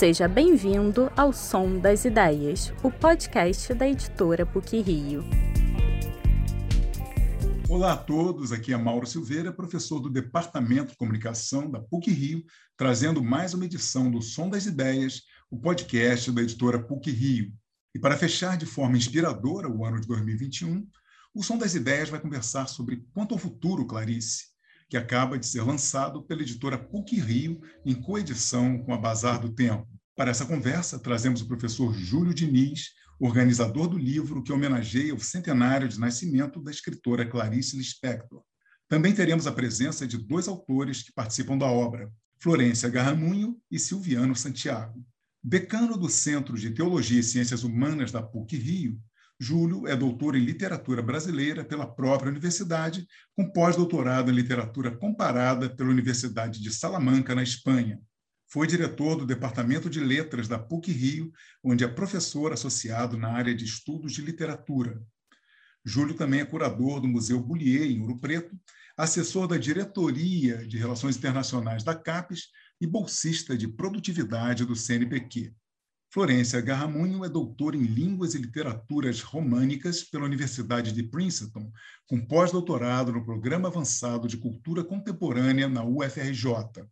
Seja bem-vindo ao Som das Ideias, o podcast da editora PUC Rio. Olá a todos, aqui é Mauro Silveira, professor do Departamento de Comunicação da PUC Rio, trazendo mais uma edição do Som das Ideias, o podcast da editora PUC Rio. E para fechar de forma inspiradora o ano de 2021, o Som das Ideias vai conversar sobre Quanto ao Futuro, Clarice, que acaba de ser lançado pela editora PUC Rio em coedição com a Bazar do Tempo. Para essa conversa, trazemos o professor Júlio Diniz, organizador do livro que homenageia o centenário de nascimento da escritora Clarice Lispector. Também teremos a presença de dois autores que participam da obra, Florência Garramunho e Silviano Santiago. Decano do Centro de Teologia e Ciências Humanas da PUC Rio, Júlio é doutor em literatura brasileira pela própria universidade, com pós-doutorado em literatura comparada pela Universidade de Salamanca, na Espanha. Foi diretor do Departamento de Letras da PUC Rio, onde é professor associado na área de estudos de literatura. Júlio também é curador do Museu Bullier, em Ouro Preto, assessor da Diretoria de Relações Internacionais da CAPES e bolsista de produtividade do CNPq. Florência Garramunho é doutora em Línguas e Literaturas Românicas pela Universidade de Princeton, com pós-doutorado no Programa Avançado de Cultura Contemporânea na UFRJ.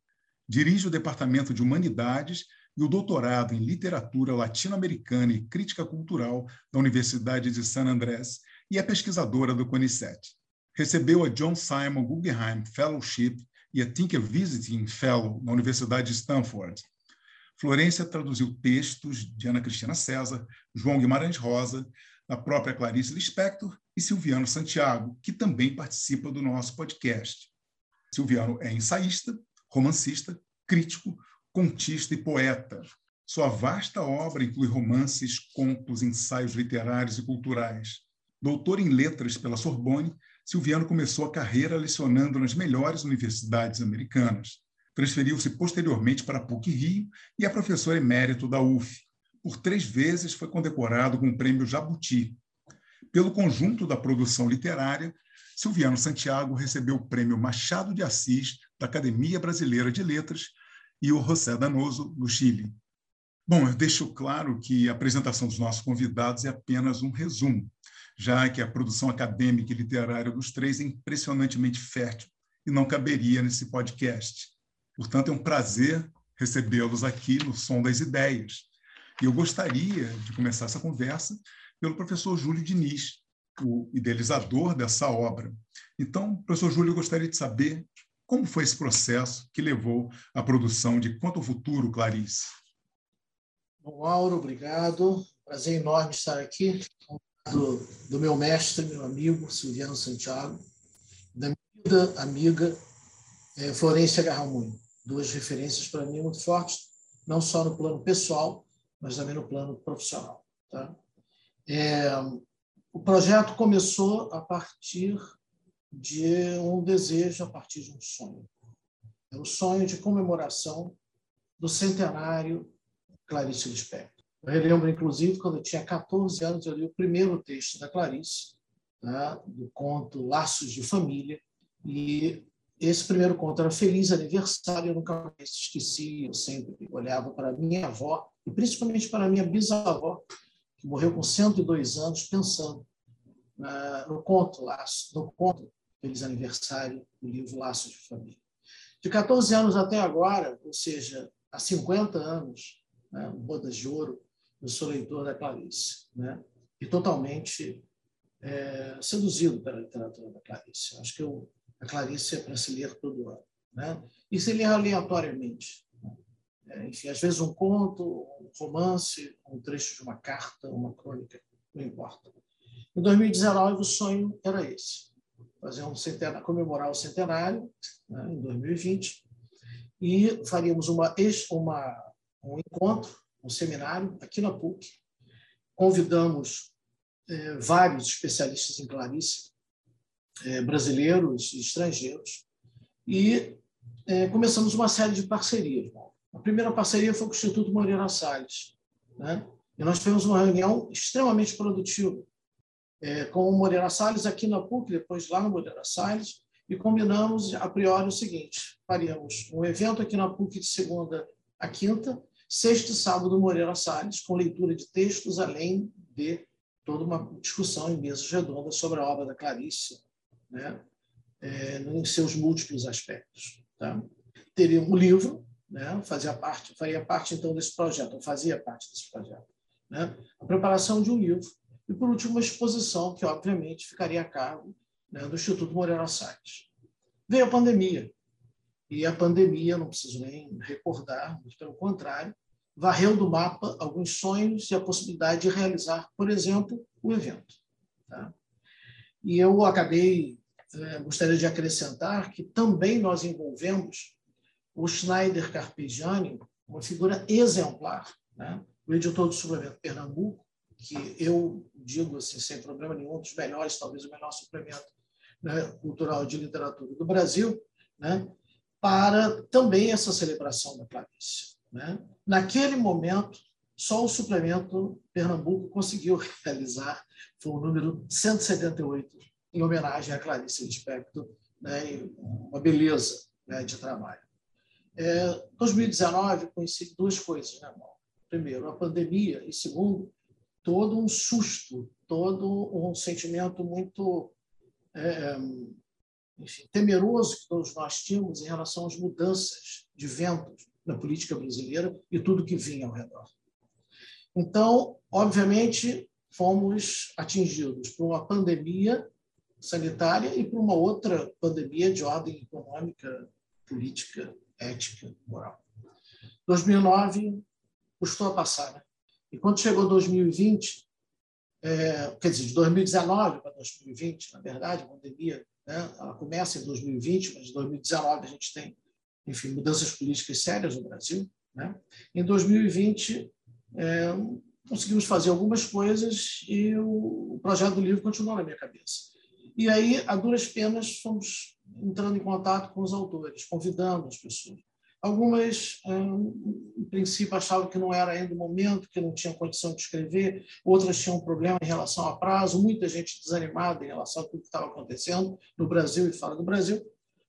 Dirige o Departamento de Humanidades e o doutorado em Literatura Latino-Americana e Crítica Cultural da Universidade de San Andrés e é pesquisadora do CONICET. Recebeu a John Simon Guggenheim Fellowship e a Tinker Visiting Fellow na Universidade de Stanford. Florência traduziu textos de Ana Cristina César, João Guimarães Rosa, da própria Clarice Lispector e Silviano Santiago, que também participa do nosso podcast. Silviano é ensaísta, romancista, crítico, contista e poeta. Sua vasta obra inclui romances, contos, ensaios literários e culturais. Doutor em letras pela Sorbonne, Silviano começou a carreira lecionando nas melhores universidades americanas. Transferiu-se posteriormente para PUC Rio e é professor emérito da UF. Por três vezes foi condecorado com o prêmio Jabuti. Pelo conjunto da produção literária, Silviano Santiago recebeu o prêmio Machado de Assis da Academia Brasileira de Letras e o José Danoso, do Chile. Bom, eu deixo claro que a apresentação dos nossos convidados é apenas um resumo, já que a produção acadêmica e literária dos três é impressionantemente fértil e não caberia nesse podcast. Portanto, é um prazer recebê-los aqui no Som das Ideias. E eu gostaria de começar essa conversa pelo professor Júlio Diniz, o idealizador dessa obra. Então, professor Júlio, eu gostaria de saber como foi esse processo que levou à produção de Quanto ao Futuro, Clarice? Bom, Mauro, obrigado. Prazer enorme estar aqui do, do meu mestre, meu amigo Silviano Santiago, da minha amiga é, Florência Garramunho. Duas referências para mim muito fortes, não só no plano pessoal, mas também no plano profissional. Tá? É, o projeto começou a partir de um desejo, a partir de um sonho. É o sonho de comemoração do centenário Clarice Lispector. Eu relembro, inclusive, quando eu tinha 14 anos, eu li o primeiro texto da Clarice, né, do conto Laços de Família, e esse primeiro conto era Feliz Aniversário, eu nunca mais esqueci, eu sempre olhava para minha avó, e principalmente para minha bisavó, que morreu com 102 anos, pensando no conto Laço, no conto Feliz Aniversário, do livro Laços de Família. De 14 anos até agora, ou seja, há 50 anos, né, Bodas de Ouro, eu sou leitor da Clarice, né, e totalmente é, seduzido pela literatura da Clarice. Acho que eu, a Clarice é para se ler todo ano. Né? E se ler aleatoriamente. É, enfim, às vezes um conto, um romance, um trecho de uma carta, uma crônica, não importa. Em 2019, o sonho era esse: fazer um centenário, comemorar o centenário, né, em 2020, e faríamos uma, uma, um encontro, um seminário aqui na PUC. Convidamos é, vários especialistas em Clarice, é, brasileiros e estrangeiros, e é, começamos uma série de parcerias. A primeira parceria foi com o Instituto Moreira Salles, né? e nós tivemos uma reunião extremamente produtiva é, com o Moreira Salles aqui na PUC, depois lá no Moreira Salles, e combinamos a priori o seguinte: faríamos um evento aqui na PUC de segunda a quinta sexta e sábado Moreira Salles, com leitura de textos, além de toda uma discussão em mesas redondas sobre a obra da Clarice, né? É, em seus múltiplos aspectos. Tá? Teria um livro, né? fazia parte, faria parte então desse projeto, ou fazia parte desse projeto. Né? A preparação de um livro e, por último, uma exposição que, obviamente, ficaria a cargo né, do Instituto Moreira Salles. Veio a pandemia, e a pandemia, não preciso nem recordar, mas pelo contrário, varreu do mapa alguns sonhos e a possibilidade de realizar, por exemplo, o evento. Tá? E eu acabei, gostaria de acrescentar que também nós envolvemos o Schneider Carpegiani, uma figura exemplar, né? o editor do suplemento Pernambuco, que eu digo assim, sem problema nenhum, um dos melhores, talvez o melhor suplemento né, cultural de literatura do Brasil, né, para também essa celebração da Clarice. Né? Naquele momento, só o suplemento Pernambuco conseguiu realizar, foi o número 178, em homenagem a Clarice Lispector, né, uma beleza né, de trabalho. É, 2019 conheci duas coisas, né, Mal? Primeiro, a pandemia, e segundo, todo um susto, todo um sentimento muito é, enfim, temeroso que todos nós tínhamos em relação às mudanças de ventos na política brasileira e tudo que vinha ao redor. Então, obviamente, fomos atingidos por uma pandemia sanitária e por uma outra pandemia de ordem econômica, política, ética, moral. 2009 custou a passar, né? E quando chegou 2020, é, quer dizer, de 2019 para 2020, na verdade, a pandemia né, ela começa em 2020, mas em 2019 a gente tem, enfim, mudanças políticas sérias no Brasil. Né? Em 2020, é, conseguimos fazer algumas coisas e o, o projeto do livro continuou na minha cabeça. E aí, a duras penas, fomos entrando em contato com os autores, convidando as pessoas. Algumas, em princípio, achavam que não era ainda o momento, que não tinham condição de escrever, outras tinham um problema em relação a prazo, muita gente desanimada em relação a tudo que estava acontecendo no Brasil e fora do Brasil,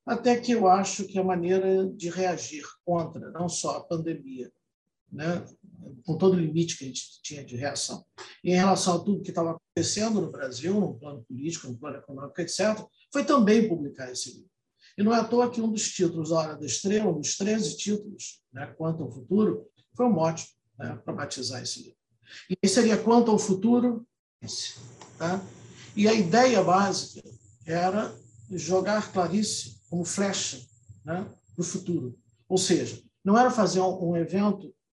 até que eu acho que a maneira de reagir contra não só a pandemia, né, com todo o limite que a gente tinha de reação, e em relação a tudo que estava acontecendo no Brasil, no plano político, no plano econômico, etc., foi também publicar esse livro. E não é à toa que um dos títulos da Hora da Estrela, um dos 13 títulos, né, Quanto ao Futuro, foi um mote né, para batizar esse livro. E seria Quanto ao Futuro, esse. Tá? E a ideia básica era jogar Clarice como flecha né, para o futuro. Ou seja, não era fazer um, um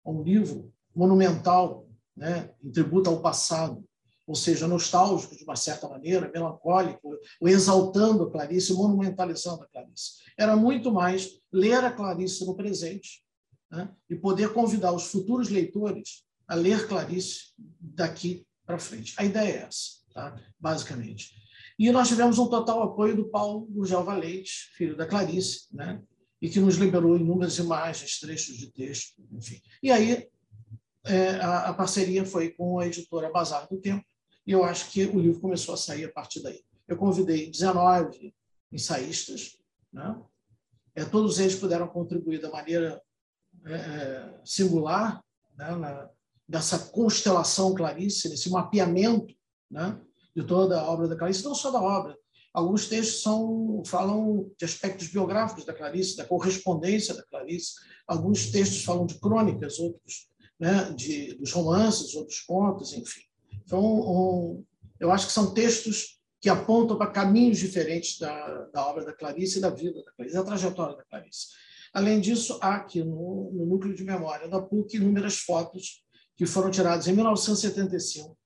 evento, um livro monumental, né, em tributo ao passado, ou seja, nostálgico de uma certa maneira, melancólico, exaltando a Clarice, monumentalizando a Clarice. Era muito mais ler a Clarice no presente né? e poder convidar os futuros leitores a ler Clarice daqui para frente. A ideia é essa, tá? basicamente. E nós tivemos um total apoio do Paulo Gurgel Valente, filho da Clarice, né? E que nos liberou inúmeras imagens, trechos de texto, enfim. E aí é, a, a, parceria foi com a editora Bazar do Tempo, e eu acho que o livro começou a sair a partir daí. Eu convidei 19 ensaístas, né? é, todos eles puderam contribuir da maneira é, é singular né? Na, dessa constelação Clarice, desse mapeamento né? de toda a obra da Clarice, não só da obra. Alguns textos são, falam de aspectos biográficos da Clarice, da correspondência da Clarice. Alguns textos falam de crônicas, outros né? de, dos romances, outros contos, enfim. Então, um, eu acho que são textos que apontam para caminhos diferentes da, da obra da Clarice e da vida da Clarice, da trajetória da Clarice. Além disso, há aqui no, no núcleo de memória da PUC inúmeras fotos que foram tiradas em 1975,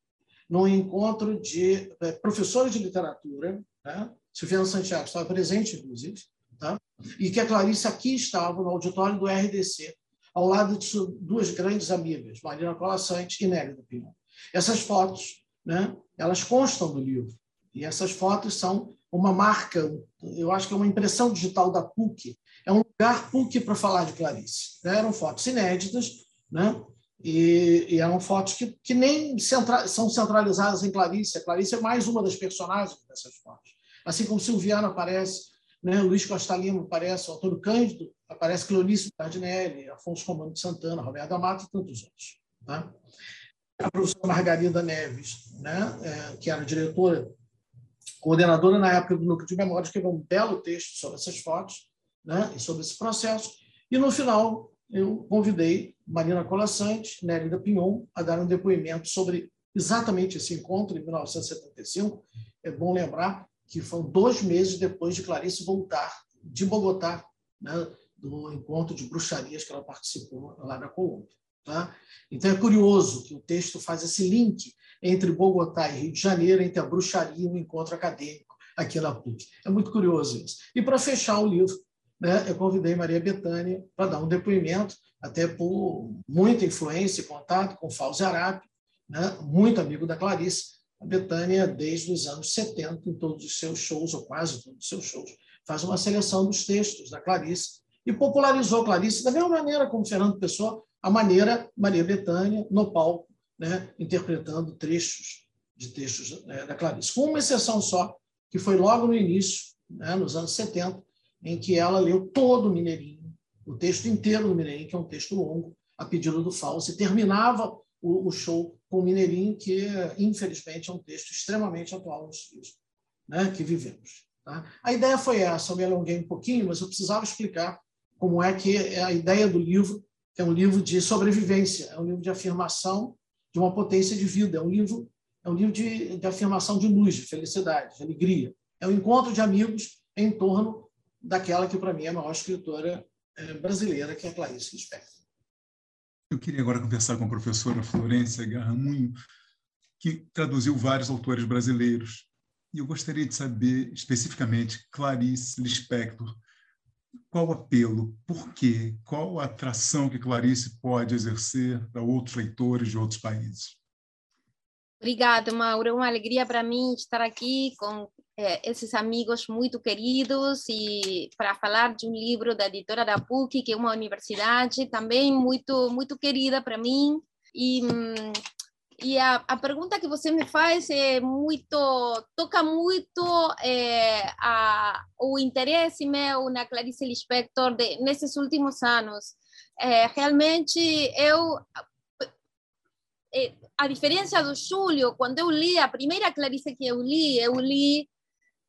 num encontro de é, professores de literatura, né? Silviano Santiago estava presente, inclusive, tá? e que a Clarice aqui estava no auditório do RDC, ao lado de duas grandes amigas, Marina Colassante e Nélida Pinho. Essas fotos, né, elas constam do livro. E essas fotos são uma marca, eu acho que é uma impressão digital da PUC. É um lugar PUC para falar de Clarice. Né? Eram fotos inéditas, né? E, e, eram fotos que, que nem centra, são centralizadas em Clarice. A Clarice é mais uma das personagens dessas fotos. Assim como Silviana aparece né? Luiz Costa Lima aparece, o Antônio Cândido, aparece Cleonice Cardinelli, Afonso Romano de Santana, Roberto da Mata e tantos outros. Tá? A professora Margarida Neves, né? É, que era diretora, coordenadora na época do Núcleo de Memória, escreveu um belo texto sobre essas fotos né? e sobre esse processo. E, no final, eu convidei Marina Colassante, Nélida Pinhon, a dar um depoimento sobre exatamente esse encontro, em 1975. É bom lembrar que foram dois meses depois de Clarice voltar de Bogotá, né, do encontro de bruxarias que ela participou lá na Colômbia. Tá? Então é curioso que o texto faz esse link entre Bogotá e Rio de Janeiro, entre a bruxaria e o encontro acadêmico aqui na PUC. É muito curioso isso. E para fechar o livro, né, eu convidei Maria Bethânia para dar um depoimento, até por muita influência e contato com Fauzi Arapi, né, muito amigo da Clarice, a Betânia, desde os anos 70, em todos os seus shows, ou quase todos os seus shows, faz uma seleção dos textos da Clarice e popularizou Clarice da mesma maneira como Fernando Pessoa, a maneira Maria Betânia no palco, né, interpretando trechos de textos né, da Clarice. Com uma exceção só, que foi logo no início, né, nos anos 70, em que ela leu todo o Mineirinho, o texto inteiro do Mineirinho, que é um texto longo, a pedido do Fausto, e terminava o, o show com o Mineirinho, que, infelizmente, é um texto extremamente atual nos dias né, que vivemos. Tá? A ideia foi essa, eu me alonguei um pouquinho, mas eu precisava explicar como é que é a ideia do livro, que é um livro de sobrevivência, é um livro de afirmação de uma potência de vida, é um livro, é um livro de, de afirmação de luz, de felicidade, de alegria. É um encontro de amigos em torno daquela que, para mim, é a maior escritora eh, brasileira, que é Clarice Lispector. Eu queria agora conversar com a professora Florência Garramunho, que traduziu vários autores brasileiros. E eu gostaria de saber especificamente, Clarice Lispector, qual o apelo, por quê, qual a atração que Clarice pode exercer para outros leitores de outros países? Obrigada, Mauro. É uma alegria para mim estar aqui com eh, esses amigos muito queridos e para falar de um livro da editora da PUC, que é uma universidade também muito muito querida para mim. E, e a, a, pergunta que você me faz é muito toca muito é, a, o interesse meu na Clarice Lispector de, nesses últimos anos. É, realmente eu a diferença do Júlio, quando eu li a primeira Clarice que eu li, eu li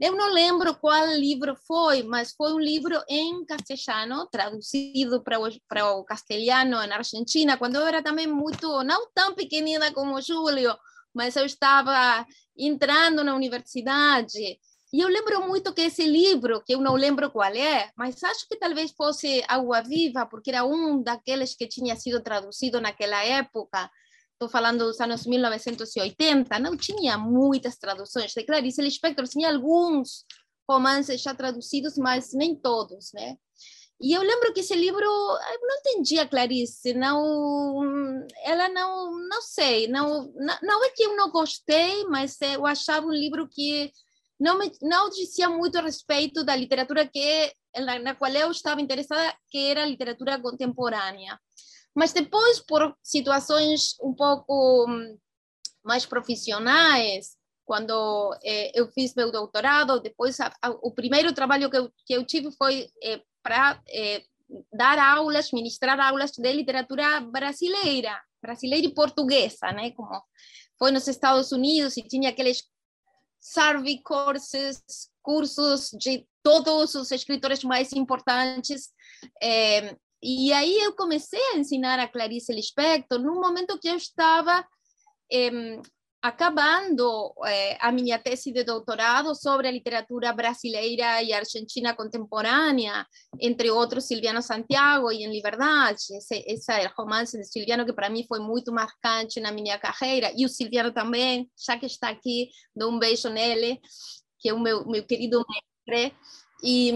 eu não lembro qual livro foi, mas foi um livro em castelhano, traduzido para o, para o castelhano na Argentina, quando eu era também muito, não tão pequenina como o Júlio, mas eu estava entrando na universidade. E eu lembro muito que esse livro, que eu não lembro qual é, mas acho que talvez fosse Água Viva, porque era um daqueles que tinha sido traduzido naquela época, estou falando dos anos 1980, não tinha muitas traduções de Clarice Lispector, tinha alguns romances já traduzidos, mas nem todos, né? E eu lembro que esse livro, eu não entendia Clarice, não, ela não, não sei, não, não é que eu não gostei, mas eu achava um livro que não me, não dizia muito a respeito da literatura que na, na qual eu estava interessada, que era a literatura contemporânea. Mas depois, por situações um pouco hum, mais profissionais, quando eh, eu fiz meu doutorado, depois a, a, o primeiro trabalho que eu, que eu tive foi eh, para eh, dar aulas, ministrar aulas de literatura brasileira, brasileira e portuguesa, né? Como foi nos Estados Unidos e tinha aqueles survey courses, cursos de todos os escritores mais importantes eh, e aí eu comecei a ensinar a Clarice Lispector. Num momento que eu estava eh, acabando eh, a minha tese de doutorado sobre a literatura brasileira e argentina contemporânea, entre outros Silviano Santiago e Em Liberdade, esse, esse romance de Silviano que para mim foi muito marcante na minha carreira, e o Silviano também, já que está aqui, dou um beijo nele, que é o meu, meu querido mestre, e,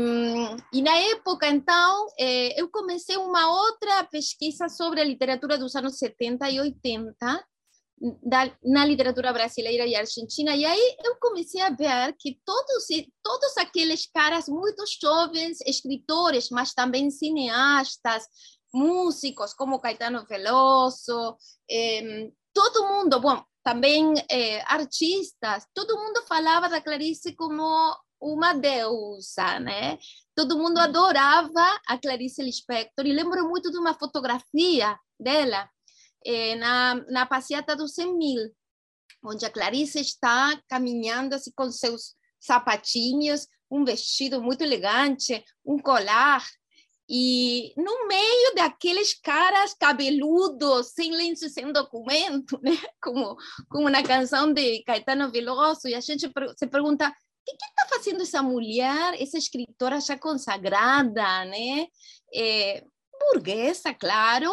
e, na época, então, eh, eu comecei uma outra pesquisa sobre a literatura dos anos 70 e 80, da, na literatura brasileira e argentina, e aí eu comecei a ver que todos, todos aqueles caras muito jovens, escritores, mas também cineastas, músicos como Caetano Veloso, eh, todo mundo, bom, também eh, artistas, todo mundo falava da Clarice como uma deusa, né? Todo mundo adorava a Clarice Lispector e lembro muito de uma fotografia dela eh, na, na passeata dos 100 mil, onde a Clarice está caminhando assim com seus sapatinhos, um vestido muito elegante, um colar, e no meio daqueles caras cabeludos, sem lenço, sem documento, né? como, como na canção de Caetano Veloso, e a gente se pergunta, o que está fazendo essa mulher, essa escritora já consagrada, né? É, burguesa, claro,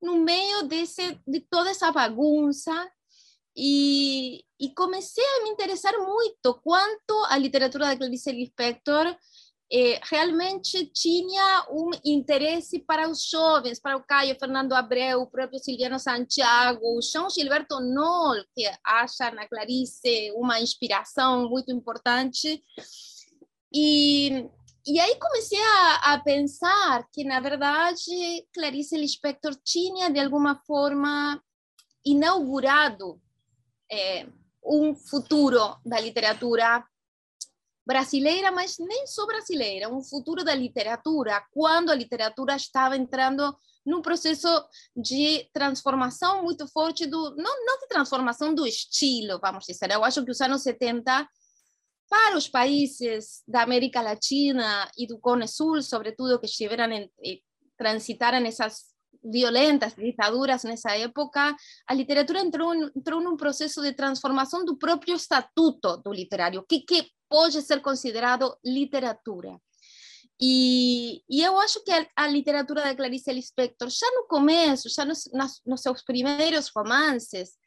no meio desse, de toda essa bagunça, e, e comecei a me interessar muito quanto a literatura da Clarice Lispector eh, realmente tinha um interesse para os jovens, para o Caio Fernando Abreu, o próprio Silviano Santiago, o João Gilberto Noll, que acha na Clarice uma inspiração muito importante. E, e aí comecei a, a pensar que, na verdade, Clarice Lispector tinha, de alguma forma, inaugurado é, um futuro da literatura brasileira, mas nem só brasileira, um futuro da literatura, quando a literatura estava entrando num processo de transformação muito forte do não, não de transformação do estilo, vamos dizer. Eu acho que os anos 70 para os países da América Latina e do Cone Sul, sobretudo que estiveram em, transitaram essas violentas ditaduras nessa época, a literatura entrou, entrou num processo de transformação do próprio estatuto do literário. O que, que pode ser considerado literatura? E, e, eu acho que a, a, literatura da Clarice Lispector, já no começo, já nos, nas, nos seus primeiros romances,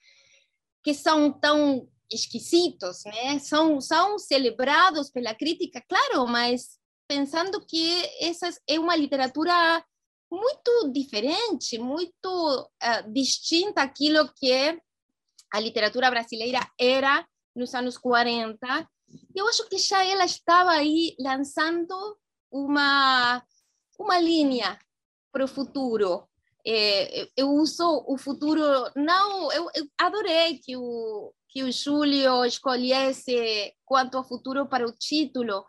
que são tão esquisitos, né? são, são celebrados pela crítica, claro, mas pensando que essa é uma literatura muito diferente, muito uh, distinta àquilo que a literatura brasileira era nos anos 40. Eu acho que já ela estava aí lançando uma, uma linha para o futuro. É, eu uso o futuro, não, eu, eu, adorei que o, que o Júlio escolhesse quanto ao futuro para o título,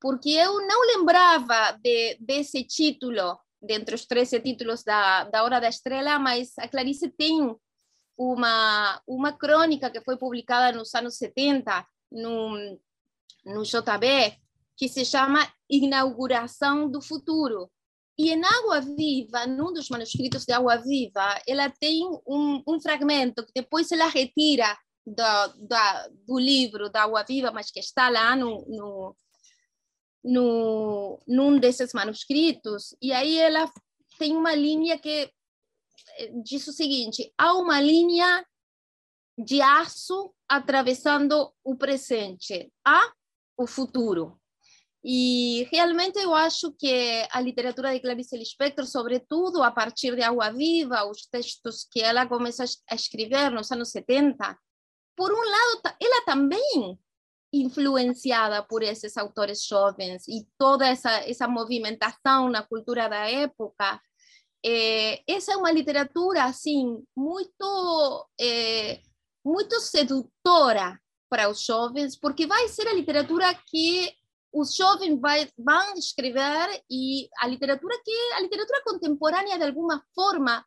porque eu não lembrava de, desse título dentre os 13 títulos da, da Hora da Estrela, mas a Clarice tem uma, uma crônica que foi publicada nos anos 70 no, no JB, que se chama Inauguração do Futuro. E em Água Viva, num dos manuscritos de Água Viva, ela tem um, um fragmento que depois ela retira do, do, livro da Água Viva, mas que está lá no, no, no, num desses manuscritos, e aí ela tem uma linha que eh, diz o seguinte: há uma linha de aço atravessando o presente, há o futuro. E realmente eu acho que a literatura de Clarice Lispector, sobretudo a partir de Água Viva, os textos que ela começa a escrever nos anos 70, por um lado, ela também influenciada por esses autores jovens e toda essa, essa movimentação na cultura da época, é, essa é uma literatura assim muito é, muito sedutora para os jovens, porque vai ser a literatura que os jovens vai, vão escrever e a literatura que a literatura contemporânea de alguma forma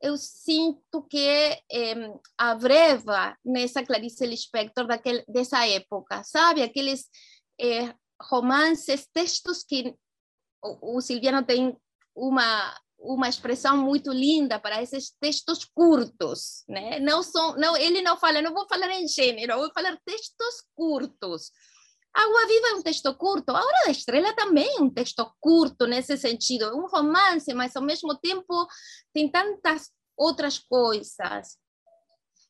eu sinto que eh, abreva nessa Clarice Lispector daquele, dessa época, sabe? Aqueles eh, romances, textos que o, o Silviano tem uma uma expressão muito linda para esses textos curtos, né? Não são, não, ele não fala, não vou falar em gênero, vou falar textos curtos. Água Viva é um texto curto, A Hora da Estrela também é um texto curto nesse sentido, é um romance, mas ao mesmo tempo tem tantas outras coisas.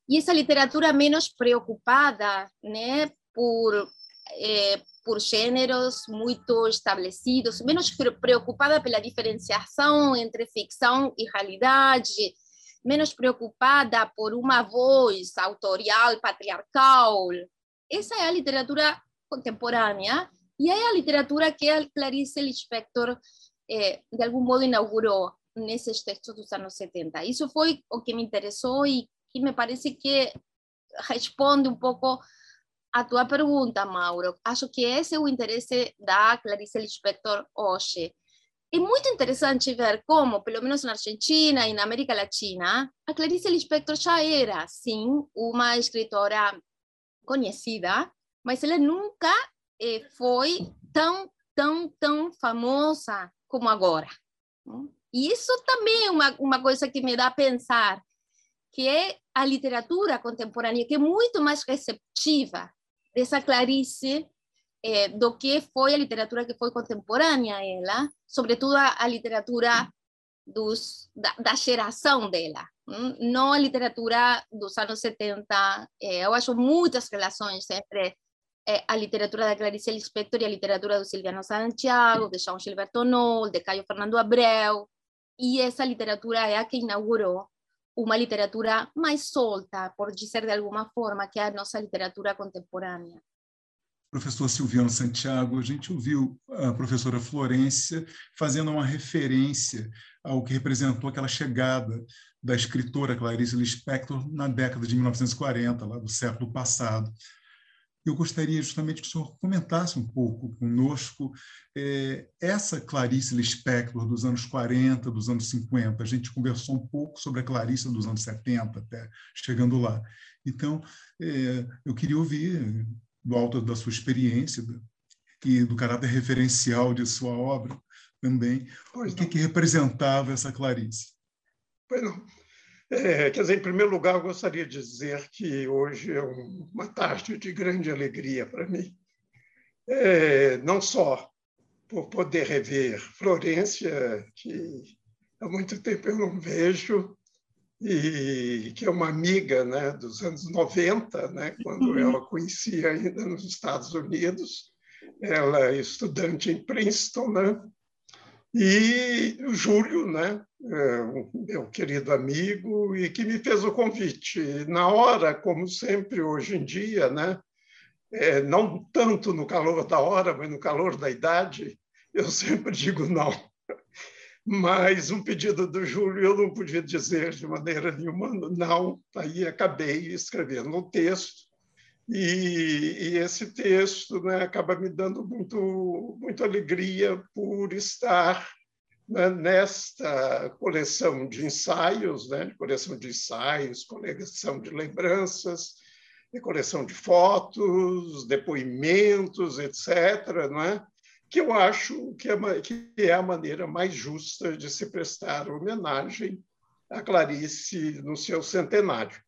E essa literatura menos preocupada né, por, eh, por gêneros muito estabelecidos, menos preocupada pela diferenciação entre ficção e realidade, menos preocupada por uma voz autorial, patriarcal. Essa é a literatura contemporânea e é a literatura que a Clarice Lispector, eh, de algum modo, inaugurou nesses textos dos anos 70. Isso foi o que me interessou e que me parece que responde um pouco a tua pergunta, Mauro, acho que esse é o interesse da Clarice Lispector hoje. É muito interessante ver como, pelo menos na Argentina e na América Latina, a Clarice Lispector já era, sim, uma escritora conhecida, mas ela nunca eh, foi tão, tão, tão famosa como agora. E isso também é uma, uma coisa que me dá a pensar, que é a literatura contemporânea, que é muito mais receptiva dessa Clarice eh, do que foi a literatura que foi contemporânea a ela, sobretudo a, a literatura dos, da, da, geração dela, não a literatura dos anos 70. Eh, eu acho muitas relações entre eh, a literatura da Clarice Lispector e a literatura do Silviano Santiago, de João Gilberto Noll, de Caio Fernando Abreu, e essa literatura é a que inaugurou uma literatura mais solta, por dizer de alguma forma, que é a nossa literatura contemporânea. Professor Silviano Santiago, a gente ouviu a professora Florência fazendo uma referência ao que representou aquela chegada da escritora Clarice Lispector na década de 1940, lá do século passado eu gostaria justamente que o senhor comentasse um pouco conosco é, essa Clarice Lispector dos anos 40, dos anos 50. A gente conversou um pouco sobre a Clarice dos anos 70, até chegando lá. Então, é, eu queria ouvir, do alto da sua experiência e do caráter referencial de sua obra também, pois o que, que representava essa Clarice. Pois não. É, quer dizer, em primeiro lugar, eu gostaria de dizer que hoje é uma tarde de grande alegria para mim. É, não só por poder rever Florência, que há muito tempo eu não vejo, e que é uma amiga né, dos anos 90, né, quando uhum. ela conhecia ainda nos Estados Unidos. Ela é estudante em Princeton, né? E o Júlio, né, é, meu querido amigo, e que me fez o convite. Na hora, como sempre hoje em dia, né, é, não tanto no calor da hora, mas no calor da idade, eu sempre digo não. Mas um pedido do Júlio eu não podia dizer de maneira nenhuma não. Aí acabei escrevendo um texto e, e, esse texto né, acaba me dando muito, muito alegria por estar né, nesta coleção de ensaios, né, coleção de ensaios, coleção de lembranças, coleção de fotos, depoimentos, etc., não é? que eu acho que é, que é a maneira mais justa de se prestar homenagem a Clarice no seu centenário.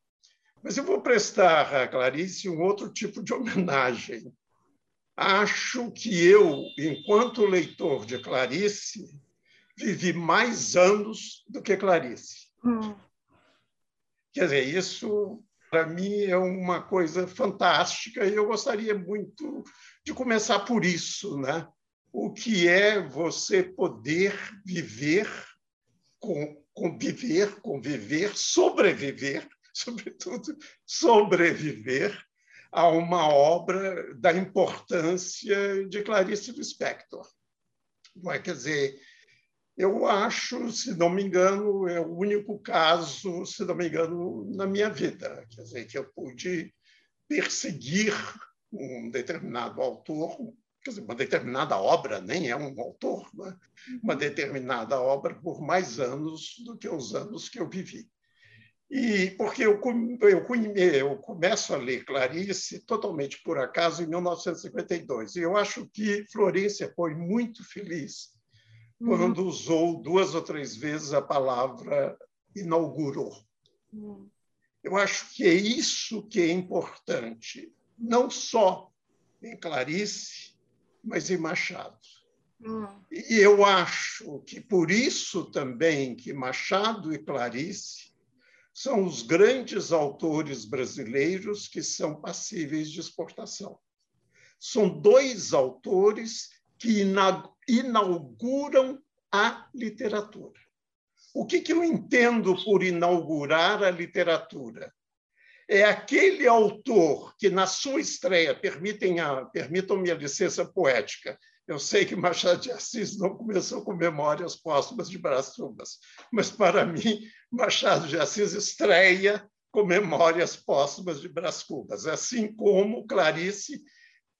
Mas eu vou prestar a Clarice um outro tipo de homenagem. Acho que eu, enquanto leitor de Clarice, vivi mais anos do que Clarice. Hum. Quer dizer, isso para mim é uma coisa fantástica e eu gostaria muito de começar por isso, né? O que é você poder viver, conviver, conviver, sobreviver sobretudo, sobreviver a uma obra da importância de Clarice Lispector. Não é? Quer dizer, eu acho, se não me engano, é o único caso, se não me engano, na minha vida, quer dizer, que eu pude perseguir um determinado autor, quer dizer, uma determinada obra, nem é um autor, né? uma determinada obra por mais anos do que os anos que eu vivi. E porque eu, eu, eu começo a ler Clarice totalmente por acaso em 1952. E eu acho que Florência foi muito feliz uhum. quando usou duas ou três vezes a palavra inaugurou. Uhum. Eu acho que é isso que é importante, não só em Clarice, mas em Machado. Uhum. E eu acho que por isso também que Machado e Clarice são os grandes autores brasileiros que são passíveis de exportação. São dois autores que inauguram a literatura. O que, que eu entendo por inaugurar a literatura? É aquele autor que, na sua estreia, permitam-me a licença poética, eu sei que Machado de Assis não começou com Memórias Póstumas de Brás Cubas, mas para mim Machado de Assis estreia com Memórias Póstumas de Brás Cubas, assim como Clarice,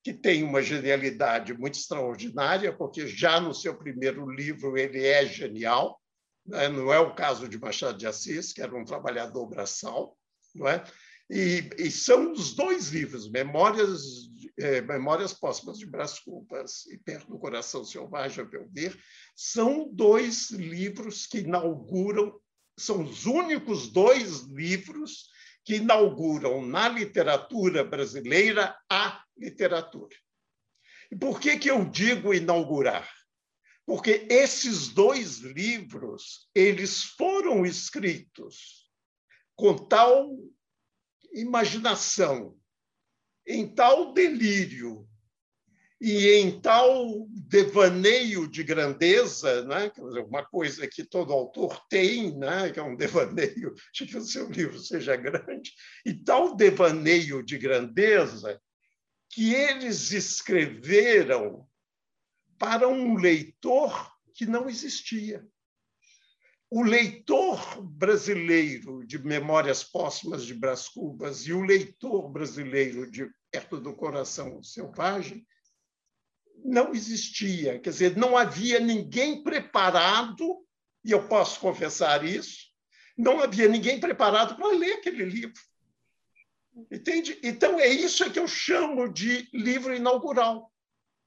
que tem uma genialidade muito extraordinária, porque já no seu primeiro livro ele é genial, né? não é o caso de Machado de Assis, que era um trabalhador braçal, não é? E, e são os dois livros, Memórias, é, Memórias Póstumas de Brás Cubas e Perto do Coração Selvagem, a meu ver, são dois livros que inauguram são os únicos dois livros que inauguram na literatura brasileira a literatura. E por que, que eu digo inaugurar? Porque esses dois livros eles foram escritos com tal imaginação, em tal delírio, e em tal devaneio de grandeza, né? uma coisa que todo autor tem, né? que é um devaneio de que o seu livro seja grande, e tal devaneio de grandeza que eles escreveram para um leitor que não existia. O leitor brasileiro de Memórias Póstumas de Brás Cubas e o leitor brasileiro de Perto do Coração Selvagem não existia, quer dizer, não havia ninguém preparado, e eu posso confessar isso, não havia ninguém preparado para ler aquele livro. Entende? Então, é isso que eu chamo de livro inaugural.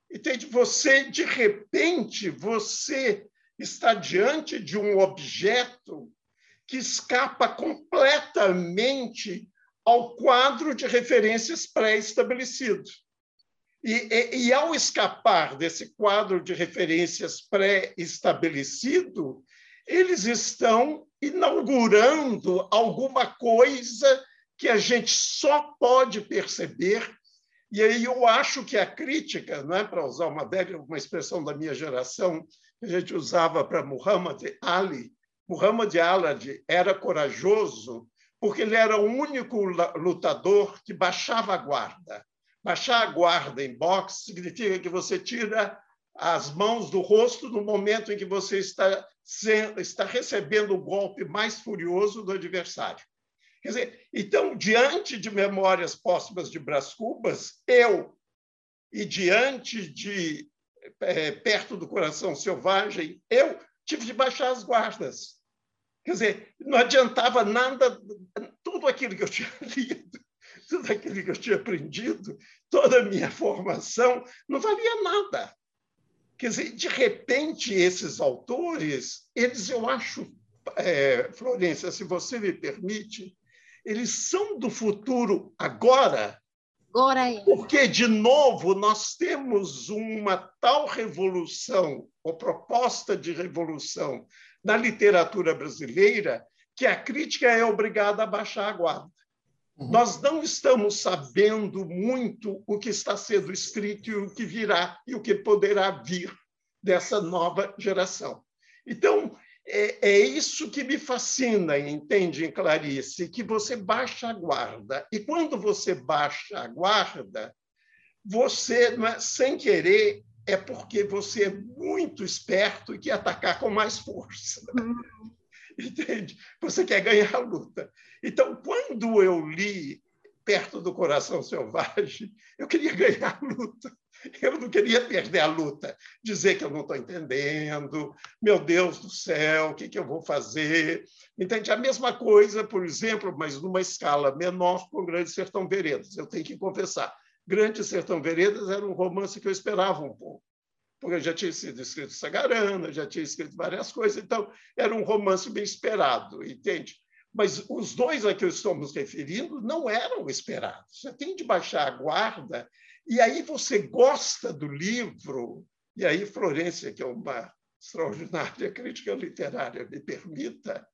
Entende? Você, de repente, você está diante de um objeto que escapa completamente ao quadro de referências pré-estabelecido. E, e, e, ao escapar desse quadro de referências pré-estabelecido, eles estão inaugurando alguma coisa que a gente só pode perceber. E aí eu acho que a crítica, não é para usar uma uma expressão da minha geração a gente usava para Muhammad Ali, Muhammad Ali era corajoso porque ele era o único lutador que baixava a guarda Baixar a guarda em boxe significa que você tira as mãos do rosto no momento em que você está, está recebendo o golpe mais furioso do adversário. Quer dizer, então, diante de memórias póstumas de Brás Cubas, eu, e diante de é, Perto do Coração Selvagem, eu tive de baixar as guardas. Quer dizer, não adiantava nada, tudo aquilo que eu tinha lido tudo aquilo que eu tinha aprendido, toda a minha formação, não valia nada. Quer dizer, de repente, esses autores, eles, eu acho, é, Florência, se você me permite, eles são do futuro agora. Agora é. Porque, de novo, nós temos uma tal revolução, ou proposta de revolução, na literatura brasileira, que a crítica é obrigada a baixar a guarda. Uhum. Nós não estamos sabendo muito o que está sendo escrito e o que virá e o que poderá vir dessa nova geração. Então, é, é isso que me fascina, entende, Clarice? Que você baixa a guarda. E quando você baixa a guarda, você, é, sem querer, é porque você é muito esperto e quer atacar com mais força. Uhum. Entende? Você quer ganhar a luta. Então, quando eu li Perto do Coração Selvagem, eu queria ganhar a luta. Eu não queria perder a luta, dizer que eu não estou entendendo, meu Deus do céu, o que, que eu vou fazer? Entende? A mesma coisa, por exemplo, mas numa escala menor com Grande Sertão Veredas. Eu tenho que confessar, Grande Sertão Veredas era um romance que eu esperava um pouco porque já tinha sido escrito Sagarana, já tinha escrito várias coisas, então era um romance bem esperado, entende? Mas os dois a que estamos referindo não eram esperados. Você tem de baixar a guarda, e aí você gosta do livro, e aí Florência, que é uma extraordinária crítica literária, me permita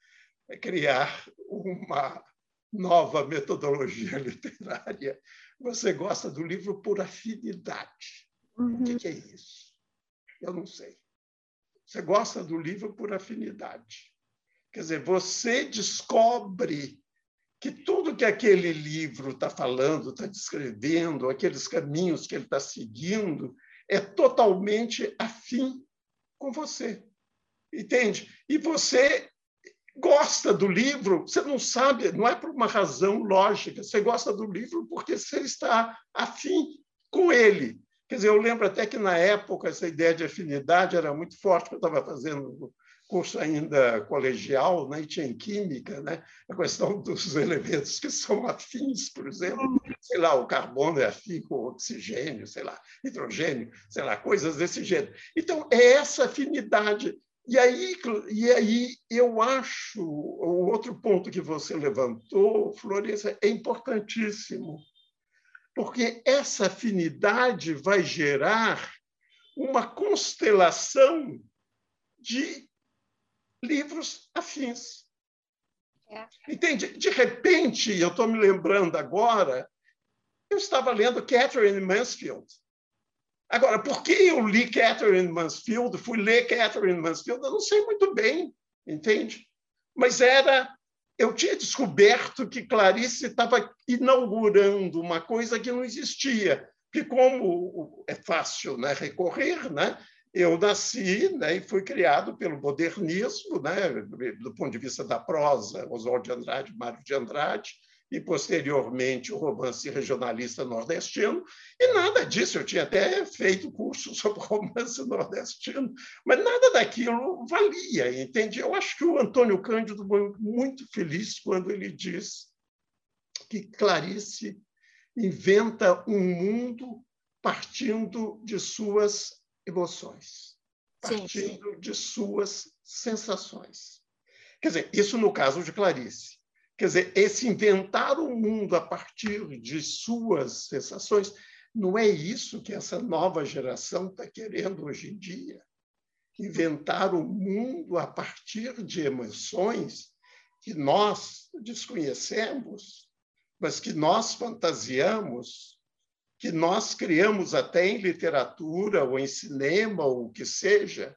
criar uma nova metodologia literária. Você gosta do livro por afinidade. Uhum. O que é isso? Eu não sei. Você gosta do livro por afinidade. Quer dizer, você descobre que tudo que aquele livro está falando, está descrevendo, aqueles caminhos que ele está seguindo, é totalmente afim com você. Entende? E você gosta do livro, você não sabe, não é por uma razão lógica, você gosta do livro porque você está afim com ele. Quer dizer, eu lembro até que na época essa ideia de afinidade era muito forte, eu estava fazendo curso ainda colegial, né, e tinha em química, né, a questão dos elementos que são afins, por exemplo, sei lá, o carbono é afim com o oxigênio, sei lá, hidrogênio, sei lá, coisas desse gênero. Então, é essa afinidade. E aí, e aí eu acho, o outro ponto que você levantou, Florença, é importantíssimo, porque essa afinidade vai gerar uma constelação de livros afins. É. Entende? De repente, eu estou me lembrando agora, eu estava lendo Catherine Mansfield. Agora, por que eu li Catherine Mansfield, fui ler Catherine Mansfield, eu não sei muito bem, entende? Mas era. Eu tinha descoberto que Clarice estava inaugurando uma coisa que não existia, que como é fácil né, recorrer, né, eu nasci né, e fui criado pelo modernismo, né, do ponto de vista da prosa, Oswald de Andrade, Mário de Andrade, e posteriormente o romance regionalista nordestino, e nada disso, eu tinha até feito curso sobre romance nordestino, mas nada daquilo valia, entende? Eu acho que o Antônio Cândido foi muito feliz quando ele diz que Clarice inventa um mundo partindo de suas emoções, partindo sim, de suas sensações. Quer dizer, isso no caso de Clarice. Quer dizer, esse inventar o mundo a partir de suas sensações, não é isso que essa nova geração está querendo hoje em dia? Inventar o mundo a partir de emoções que nós desconhecemos, mas que nós fantasiamos que nós criamos até em literatura ou em cinema ou o que seja,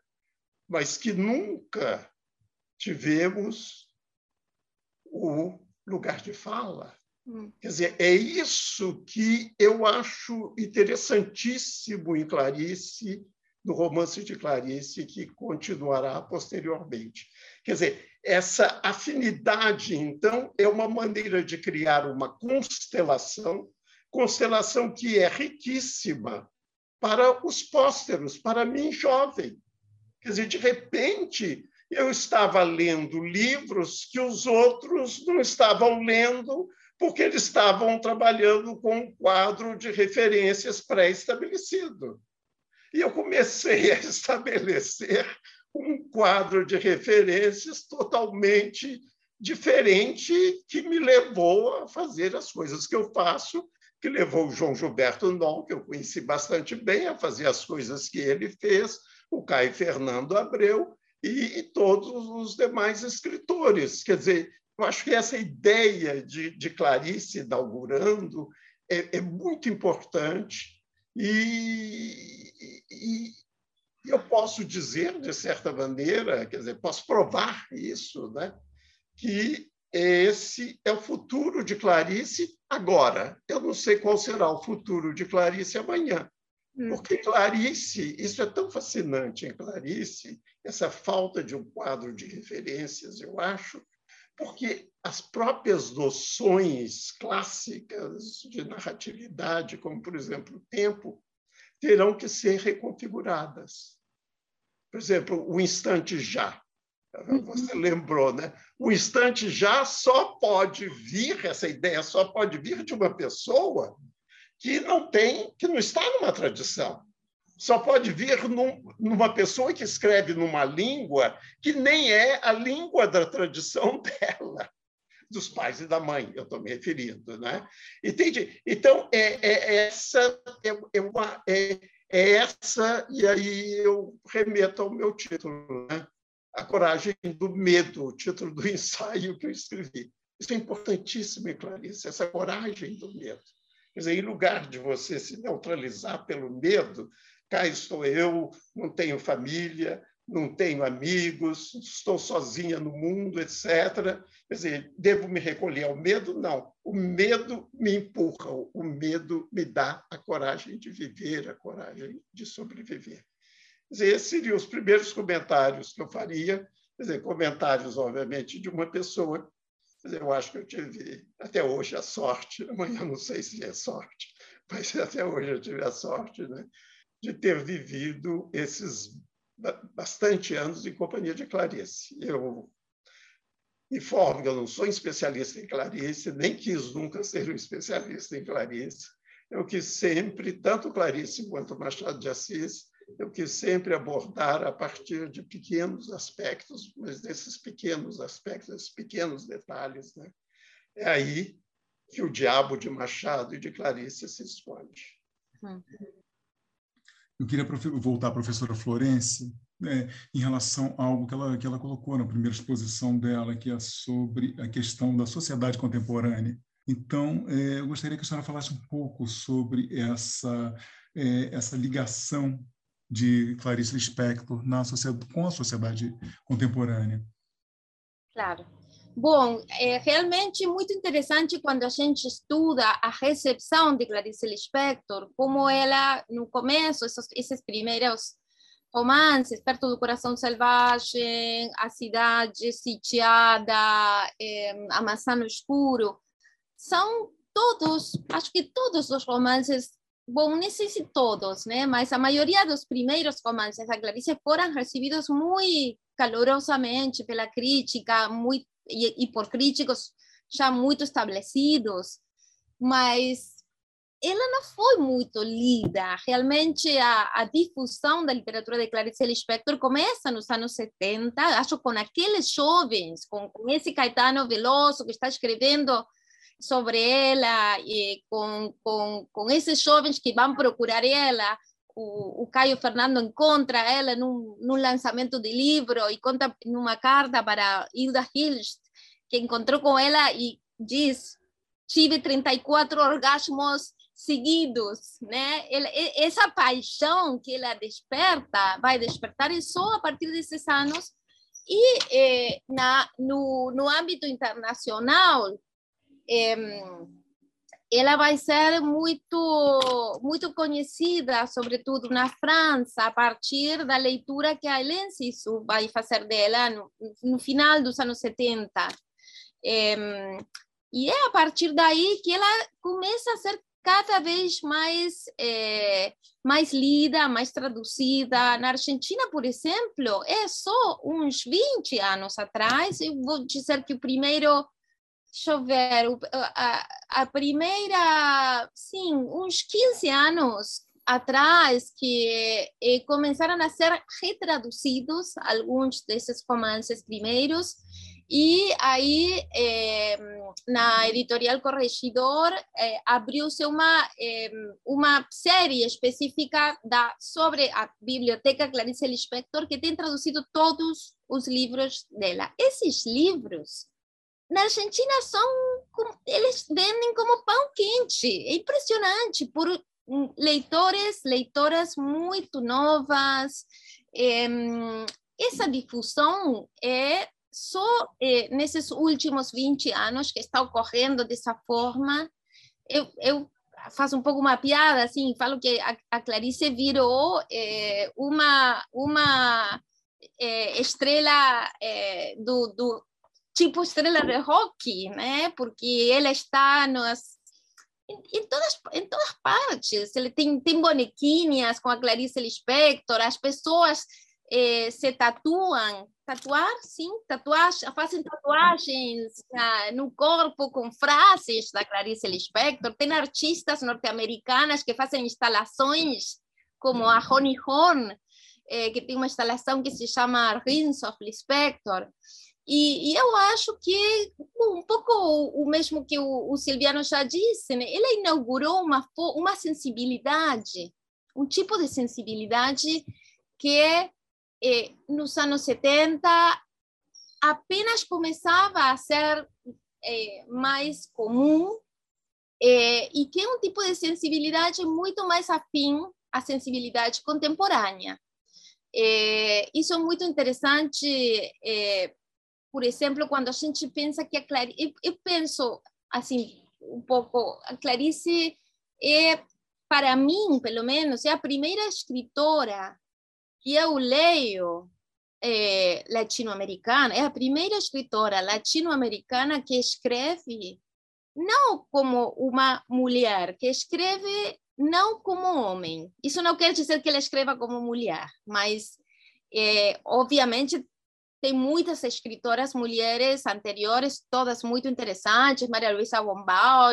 mas que nunca tivemos o lugar de fala. Hum. Quer dizer, é isso que eu acho interessantíssimo em Clarice, no romance de Clarice, que continuará posteriormente. Quer dizer, essa afinidade, então, é uma maneira de criar uma constelação constelação que é riquíssima para os pósteros, para mim jovem. Quer dizer, de repente, eu estava lendo livros que os outros não estavam lendo, porque eles estavam trabalhando com um quadro de referências pré-estabelecido. E eu comecei a estabelecer um quadro de referências totalmente diferente que me levou a fazer as coisas que eu faço que levou o João Gilberto Non, que eu conheci bastante bem, a fazer as coisas que ele fez, o Caio Fernando Abreu e, e todos os demais escritores. Quer dizer, eu acho que essa ideia de, de Clarice inaugurando é, é muito importante e, e, eu posso dizer, de certa maneira, quer dizer, posso provar isso, né? que esse é o futuro de Clarice agora. Eu não sei qual será o futuro de Clarice amanhã. Hum. Porque Clarice, isso é tão fascinante em Clarice, essa falta de um quadro de referências, eu acho, porque as próprias noções clássicas de narratividade, como, por exemplo, o tempo, terão que ser reconfiguradas. Por exemplo, o instante já. Você lembrou, né? O instante já só pode vir, essa ideia só pode vir de uma pessoa que não tem, que não está numa tradição. Só pode vir num, numa pessoa que escreve numa língua que nem é a língua da tradição dela, dos pais e da mãe, eu estou me referindo, né? Entende? Então, é, é essa é, é, uma, é, é essa, e aí eu remeto ao meu título, né? A Coragem do Medo, o título do ensaio que eu escrevi. Isso é importantíssimo Clarice, essa coragem do medo. Quer dizer, em lugar de você se neutralizar pelo medo, cá estou eu, não tenho família, não tenho amigos, estou sozinha no mundo, etc. Quer dizer, devo me recolher ao medo? Não. O medo me empurra, o medo me dá a coragem de viver, a coragem de sobreviver. Esses seriam os primeiros comentários que eu faria. quer dizer, comentários, obviamente, de uma pessoa. Dizer, eu acho que eu tive até hoje a sorte, amanhã não sei se é sorte, mas até hoje eu tive a sorte né, de ter vivido esses bastante anos em companhia de Clarice. Eu informo que eu não sou especialista em Clarice, nem quis nunca ser um especialista em Clarice. Eu quis sempre, tanto Clarice quanto Machado de Assis, eu quis sempre abordar a partir de pequenos aspectos, mas desses pequenos aspectos, esses pequenos detalhes. Né? É aí que o diabo de Machado e de Clarice se esconde. Hum. Eu queria voltar à professora Florência né, em relação a algo que ela, que ela colocou na primeira exposição dela, que é sobre a questão da sociedade contemporânea. Então, é, eu gostaria que a senhora falasse um pouco sobre essa, é, essa ligação de Clarice Lispector na com a sociedade contemporânea. Claro. Bom, é realmente muito interessante quando a gente estuda a recepção de Clarice Lispector, como ela, no começo, esses, esses primeiros romances, Perto do Coração Selvagem, A Cidade Sitiada, é, A Maçã no Escuro, são todos, acho que todos os romances, bom, não sei se todos, né, mas a maioria dos primeiros romances da Clarice foram recebidos muito calorosamente pela crítica, muito e, e por críticos já muito estabelecidos, mas ela não foi muito lida. Realmente, a, a, difusão da literatura de Clarice Lispector começa nos anos 70, acho com aqueles jovens, com, com esse Caetano Veloso que está escrevendo sobre ela, e com, com, com esses jovens que vão procurar ela. O, o Caio Fernando encontra ela num, num lançamento de livro e conta numa carta para Hilda Hilst, que encontrou com ela e diz: tive 34 orgasmos seguidos, né? essa paixão que ela desperta, vai despertar só a partir desses anos e eh, na, no, no âmbito internacional ela vai ser muito muito conhecida, sobretudo na França, a partir da leitura que a Hélène Sissou vai fazer dela no, no final dos anos 70. É, e é a partir daí que ela começa a ser cada vez mais é, mais lida, mais traduzida. Na Argentina, por exemplo, é só uns 20 anos atrás, eu vou dizer que o primeiro, deixa eu ver, a, a primeira, sim, uns 15 anos atrás que eh, começaram a ser retraduzidos alguns desses romances primeiros e aí, eh, na editorial Corregidor, eh, abriu-se uma, eh, uma série específica da, sobre a biblioteca Clarice Lispector, que tem traduzido todos os livros dela. Esses livros, na Argentina, são eles vendem como pão quente. É impressionante, por leitores, leitoras muito novas. essa difusão é só eh, nesses últimos 20 anos que está ocorrendo dessa forma, eu, eu faço um pouco uma piada, assim, falo que a, a Clarice virou eh, uma, uma eh, estrela eh, do, do tipo estrela de rock, né? Porque ela está nos, em, todas, em todas partes. Ele tem, tem bonequinhas com a Clarice Lispector, as pessoas eh, se tatuam tatuar, sim, tatuagem, fazem tatuagens uh, no corpo com frases da Clarice Lispector. Tem artistas norte-americanas que fazem instalações, como a Honey Horn, eh, que tem uma instalação que se chama Rings of Lispector. E, e, eu acho que um pouco o, mesmo que o, o Silviano já disse, né? ela inaugurou uma, uma sensibilidade, um tipo de sensibilidade que eh, nos anos 70 apenas começava a ser eh, mais comum eh, e que é um tipo de sensibilidade muito mais afim à sensibilidade contemporânea. isso é muito interessante, por exemplo, quando a gente pensa que a Clarice, eu, eu penso assim um pouco, a Clarice é, para mim, pelo menos, é a primeira escritora que eu leio é, latino-americana, é a primeira escritora latino-americana que escreve não como uma mulher, que escreve não como homem. Isso não quer dizer que ela escreva como mulher, mas, é, obviamente, tem muitas escritoras mulheres anteriores, todas muito interessantes, Maria Luisa Bombal,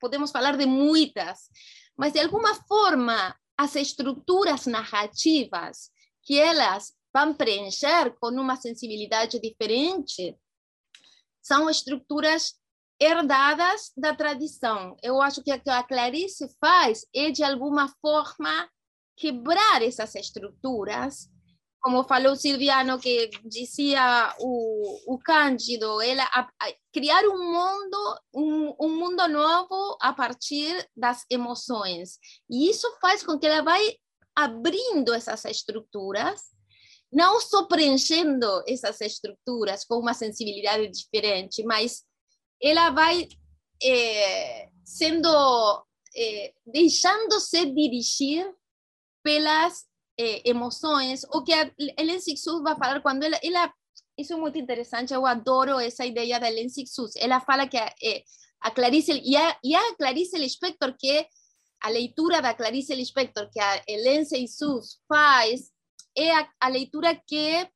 podemos falar de muitas, mas de alguma forma as estruturas narrativas que elas vão preencher com uma sensibilidade diferente são estruturas herdadas da tradição. Eu acho que o que a Clarice faz é, de alguma forma, quebrar essas estruturas como falou Silviano, que dizia o, o Cândido, ela a, a, criar um mundo, um, um, mundo novo a partir das emoções. E isso faz com que ela vai abrindo essas estruturas, não só preenchendo essas estruturas com uma sensibilidade diferente, mas ela vai é, sendo, é, deixando-se dirigir pelas eh, o que a Ellen Sixus vai falar quando ela, ela, isso é muito interessante, eu adoro essa ideia da Ellen Sixus, ela fala que a, eh, a Clarice, e a, e a Clarice que a leitura da Clarice Lispector que a Ellen Sixus faz, é a, a leitura que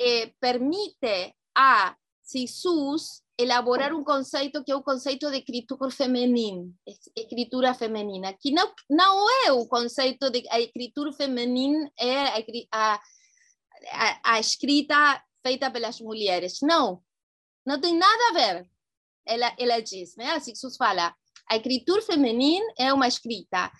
eh, permite a Sixus elaborar um conceito que é o conceito de escritura feminina, escritura feminina, que não, não é o conceito de a escritura feminina é a, a, a, a escrita feita pelas mulheres. Não, não tem nada a ver. Ela, ela diz, né? assim Jesus fala, a escritura feminina é uma escrita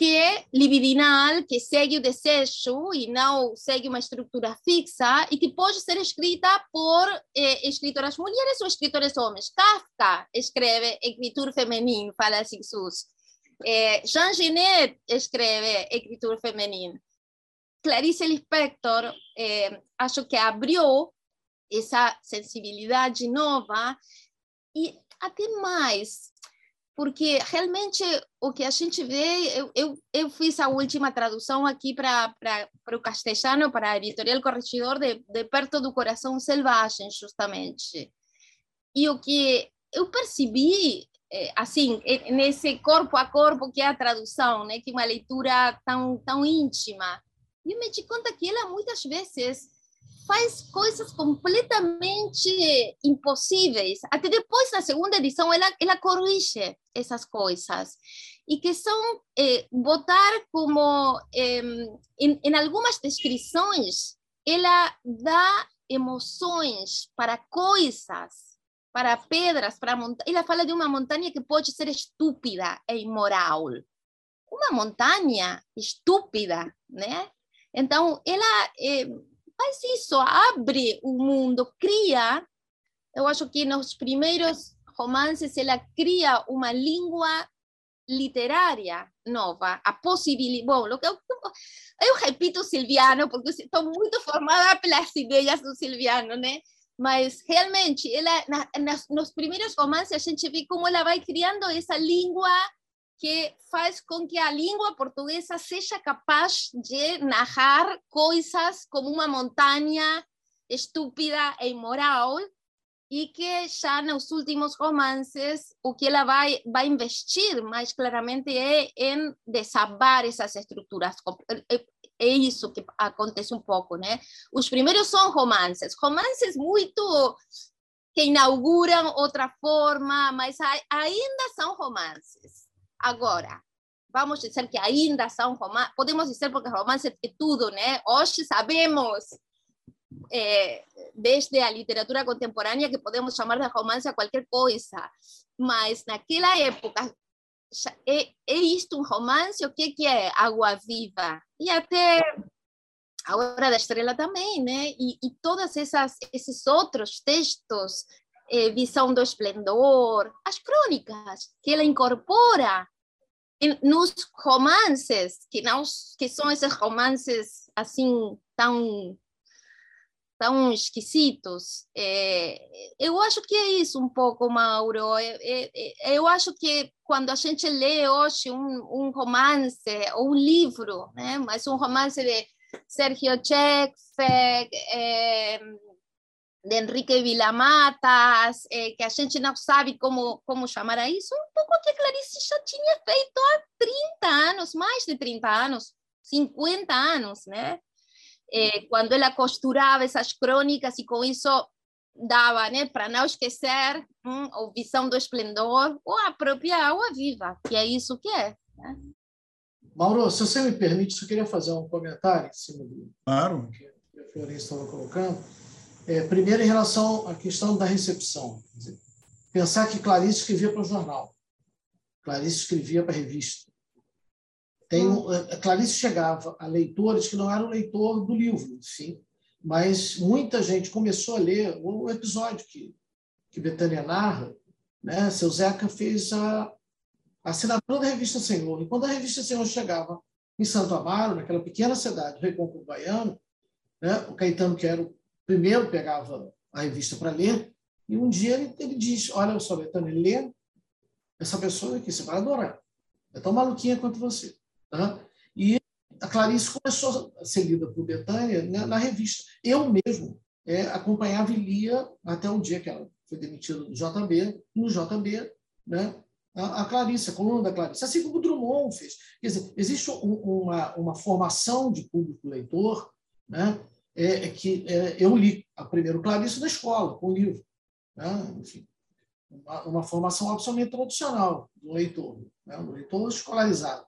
que é libidinal, que segue o desejo e não segue uma estrutura fixa e que pode ser escrita por eh, escritoras mulheres ou escritores homens. Kafka escreve escritura feminina, fala Jesus. Eh, Jean Genet escreve escritura feminina. Clarice Lispector, eh, acho que abriu essa sensibilidade nova e até mais, porque realmente o que a gente vê, eu, eu, eu fiz a última tradução aqui para o castelhano, para a editorial Corregidor, de, de Perto do Coração Selvagem, justamente. E o que eu percebi, é, assim, nesse corpo a corpo que é a tradução, né, que é uma leitura tão, tão íntima, eu me di conta que ela muitas vezes faz coisas completamente impossíveis. Até depois, na segunda edição, ela, ela corrige essas coisas. E que são eh, botar como, em, em algumas descrições, ela dá emoções para coisas, para pedras, para montanhas. Ela fala de uma montanha que pode ser estúpida e imoral. Uma montanha estúpida, né? Então, ela eh, faz isso, abre o mundo, cria. Eu acho que nos primeiros romances ela cria uma língua literária nova, a possibilidade. Bom, eu, eu repito Silviano, porque estou muito formada pelas ideias do Silviano, né? Mas realmente, ela, na, nas, nos primeiros romances, a gente vê como ela vai criando essa língua que faz com que a língua portuguesa seja capaz de narrar coisas como uma montanha estúpida e imoral e que já nos últimos romances o que ela vai vai investir mais claramente é em desabar essas estruturas. É isso que acontece um pouco né? Os primeiros são romances romances muito que inauguram outra forma mas ainda são romances Agora, vamos dizer que ainda são romances, podemos dizer porque romance é tudo, né? Hoje sabemos, é, desde a literatura contemporânea, que podemos chamar de romance a qualquer coisa, mas naquela época é, é isto um romance? O que, que é Água Viva? E até a Hora da Estrela também, né? E, e todos esses outros textos eh, Visão do Esplendor, as crônicas que ela incorpora nos romances, que, não, que são esses romances assim tão tão esquisitos. É, eu acho que é isso um pouco, Mauro. É, é, eu acho que quando a gente lê hoje um, um romance ou um livro, né, mas um romance de Sergio Chekfek, é, de Enrique Vilamatas, é, que a gente não sabe como, como chamar a isso, um pouco que Clarice já tinha feito há 30 anos, mais de 30 anos, 50 anos, né? É, quando ela costurava essas crônicas e com isso dava, né, para não esquecer hum, a visão do esplendor ou a própria água viva, que é isso que é. Né? Mauro, se você me permite, eu queria fazer um comentário em cima do claro. que a Florença estava colocando. É, primeiro, em relação à questão da recepção. Dizer, pensar que Clarice escrevia para o jornal, Clarice escrevia para a revista. Tem, hum. Clarice chegava a leitores que não eram leitor do livro, sim, mas muita gente começou a ler o episódio que, que Betânia narra. Né? Seu Zeca fez a, a assinatura da revista Senhor. E quando a revista Senhor chegava em Santo Amaro, naquela pequena cidade, Recôncavo Baiano, né? o Caetano, que era o primeiro, pegava a revista para ler, e um dia ele, ele Olha só, Betânia, lê essa pessoa aqui, você vai adorar. É tão maluquinha quanto você. Tá? E a Clarice começou a ser lida por Betânia na, na revista. Eu mesmo é, acompanhava e lia até o dia que ela foi demitida do JB. No JB, né, a, a Clarice, a coluna da Clarice, assim como o Drummond fez. Quer dizer, existe um, uma, uma formação de público leitor né, é, é que é, eu li a primeiro Clarice na escola, com o livro. Né, enfim, uma, uma, formação absolutamente tradicional do leitor, né, do leitor escolarizado.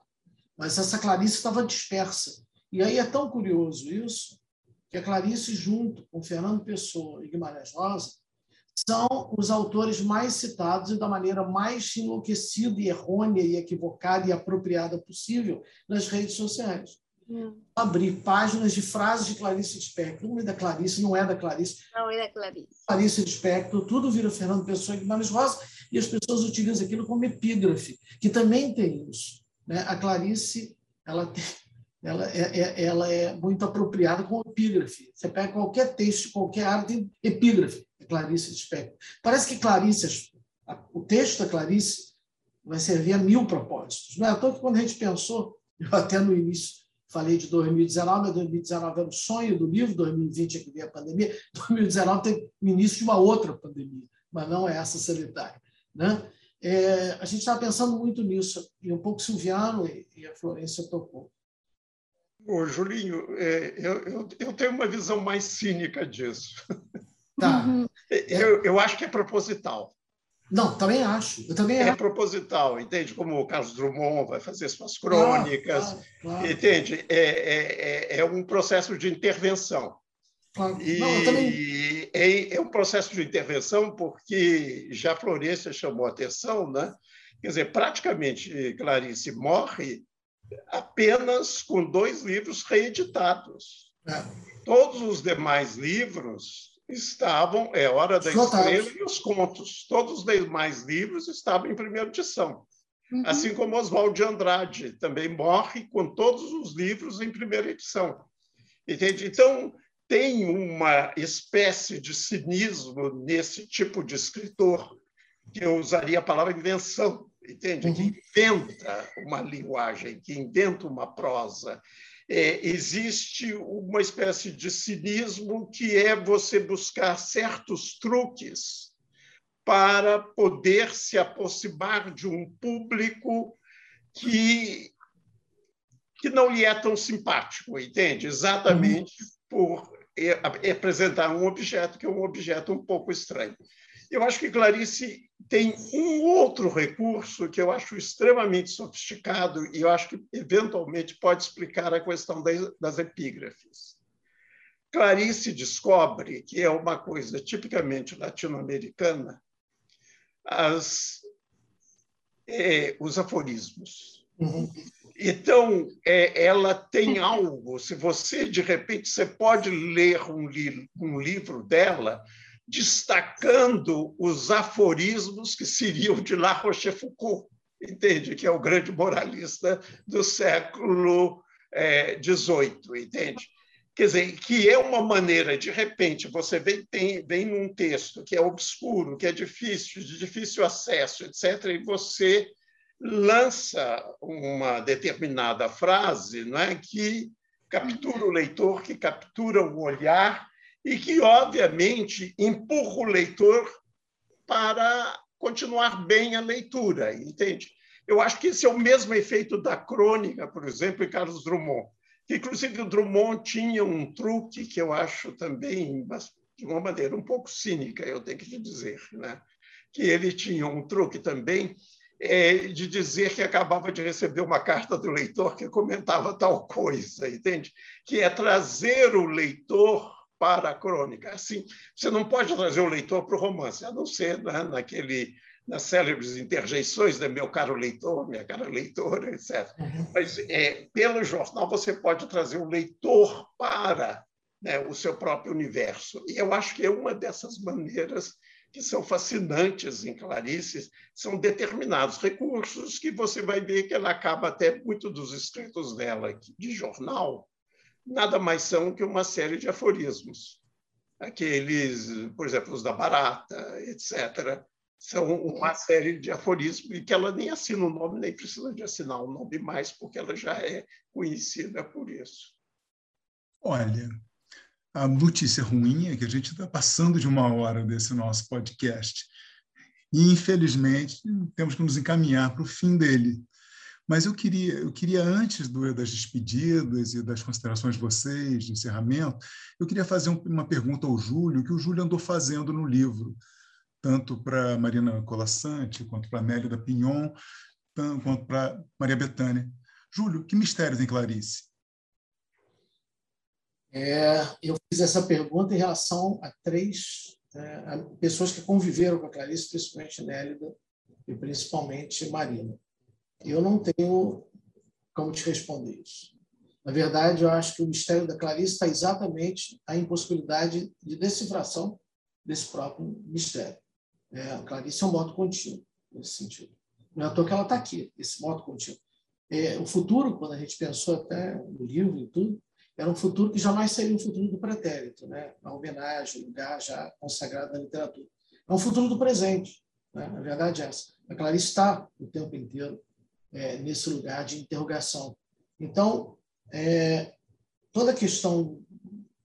Mas essa Clarice estava dispersa. E aí é tão curioso isso, que a Clarice, junto com Fernando Pessoa e Guimarães Rosa, são os autores mais citados e da maneira mais enlouquecida e errônea e equivocada e apropriada possível nas redes sociais. Hum. Abrir páginas de frases de Clarice Lispector. Não é da Clarice, não é da Clarice. Não é da Clarice. Clarice Lispector, tudo vira Fernando Pessoa e Guimarães Rosa, e as pessoas utilizam aquilo como epígrafe, que também tem isso. Né? A Clarice ela, tem, ela, é, é, ela é muito apropriada com epígrafe. Você pega qualquer texto, qualquer área, tem epígrafe. Clarice Lispector. Parece que Clarice, o texto da Clarice vai servir a mil propósitos. Não é à toa que quando a gente pensou, eu até no início falei de 2019, mas 2019 era o sonho do livro, 2020 é que veio a pandemia, 2019 tem o início de uma outra pandemia, mas não é essa sanitária. Né? É, a gente estava pensando muito nisso, e um pouco Silviano e, e a Florência tocou. Ô, Julinho, é, eu, eu, eu, tenho uma visão mais cínica disso. Tá. Uhum. Eu, eu acho que é proposital. Não, também acho. Eu também é acho. proposital, entende? Como o Carlos Drummond vai fazer suas crônicas, claro, claro, claro. entende? É, é, é, é um processo de intervenção. Claro. E Não, também... é, é, um processo de intervenção porque já Florença chamou a atenção, né? Quer dizer, praticamente Clarice morre apenas com dois livros reeditados. É. Todos os demais livros estavam, é Hora da Estrela e os contos. Todos os demais livros estavam em primeira edição. Uhum. Assim como Oswald de Andrade também morre com todos os livros em primeira edição. Entende? Então, tem uma espécie de cinismo nesse tipo de escritor, que eu usaria a palavra invenção, entende? Uhum. Que inventa uma linguagem, que inventa uma prosa. É, existe uma espécie de cinismo que é você buscar certos truques para poder se aproximar de um público que, que não lhe é tão simpático, entende? Exatamente uhum. por apresentar um objeto que é um objeto um pouco estranho. Eu acho que Clarice tem um outro recurso que eu acho extremamente sofisticado e eu acho que eventualmente pode explicar a questão das, epígrafes. Clarice descobre que é uma coisa tipicamente latino-americana as, é, os aforismos. Uhum. Então, é, ela tem algo. Se você, de repente, você pode ler um, li um livro dela destacando os aforismos que seriam de La Rochefoucauld, entende? Que é o grande moralista do século XVIII, é, entende? Quer dizer, que é uma maneira, de repente, você vem, tem, vem num texto que é obscuro, que é difícil, de difícil acesso, etc., e você lança uma determinada frase não é, que captura o leitor, que captura o olhar e que, obviamente, empurra o leitor para continuar bem a leitura, entende? Eu acho que esse é o mesmo efeito da crônica, por exemplo, em Carlos Drummond. Que, inclusive, o Drummond tinha um truque que eu acho também, de uma maneira um pouco cínica, eu tenho que te dizer, né? que ele tinha um truque também é, de dizer que acabava de receber uma carta do leitor que comentava tal coisa, entende? Que é trazer o leitor para a crônica. Assim, você não pode trazer o leitor para o romance, a não ser né, naquele nas célebres interjeições, né, meu caro leitor, minha cara leitora, etc. Uhum. Mas é, pelo jornal você pode trazer o leitor para né, o seu próprio universo. E eu acho que é uma dessas maneiras que são fascinantes em Clarice, são determinados recursos que você vai ver que ela acaba até muito dos escritos dela de jornal, nada mais são que uma série de aforismos. Aqueles, por exemplo, os da barata, etc., são uma série de aforismos e que ela nem assina o nome, nem precisa de assinar o nome mais, porque ela já é conhecida por isso. Olha, a notícia ruim é que a gente está passando de uma hora desse nosso podcast. E, infelizmente, temos que nos encaminhar para o fim dele. Mas eu queria, eu queria antes do, das despedidas e das considerações de vocês, de encerramento, eu queria fazer uma pergunta ao Júlio, que o Júlio andou fazendo no livro tanto para Marina Colassante, quanto para Amélia da Pinhon, quanto para Maria Bethânia. Júlio, que mistérios em Clarice? É, eu fiz essa pergunta em relação a três é, a pessoas que conviveram com a Clarice, principalmente Nélida e principalmente Marina. Eu não tenho como te responder isso. Na verdade, eu acho que o mistério da Clarice está exatamente a impossibilidade de decifração desse próprio mistério. É, a Clarice é um modo contínuo, nesse sentido. Não é à toa que ela está aqui, esse modo contínuo. É, o futuro, quando a gente pensou até no livro e tudo, era um futuro que jamais seria um futuro do pretérito, né? a homenagem, o lugar já consagrado na literatura. É um futuro do presente, né? na verdade é essa. A Clarice está o tempo inteiro é, nesse lugar de interrogação. Então, é, toda a questão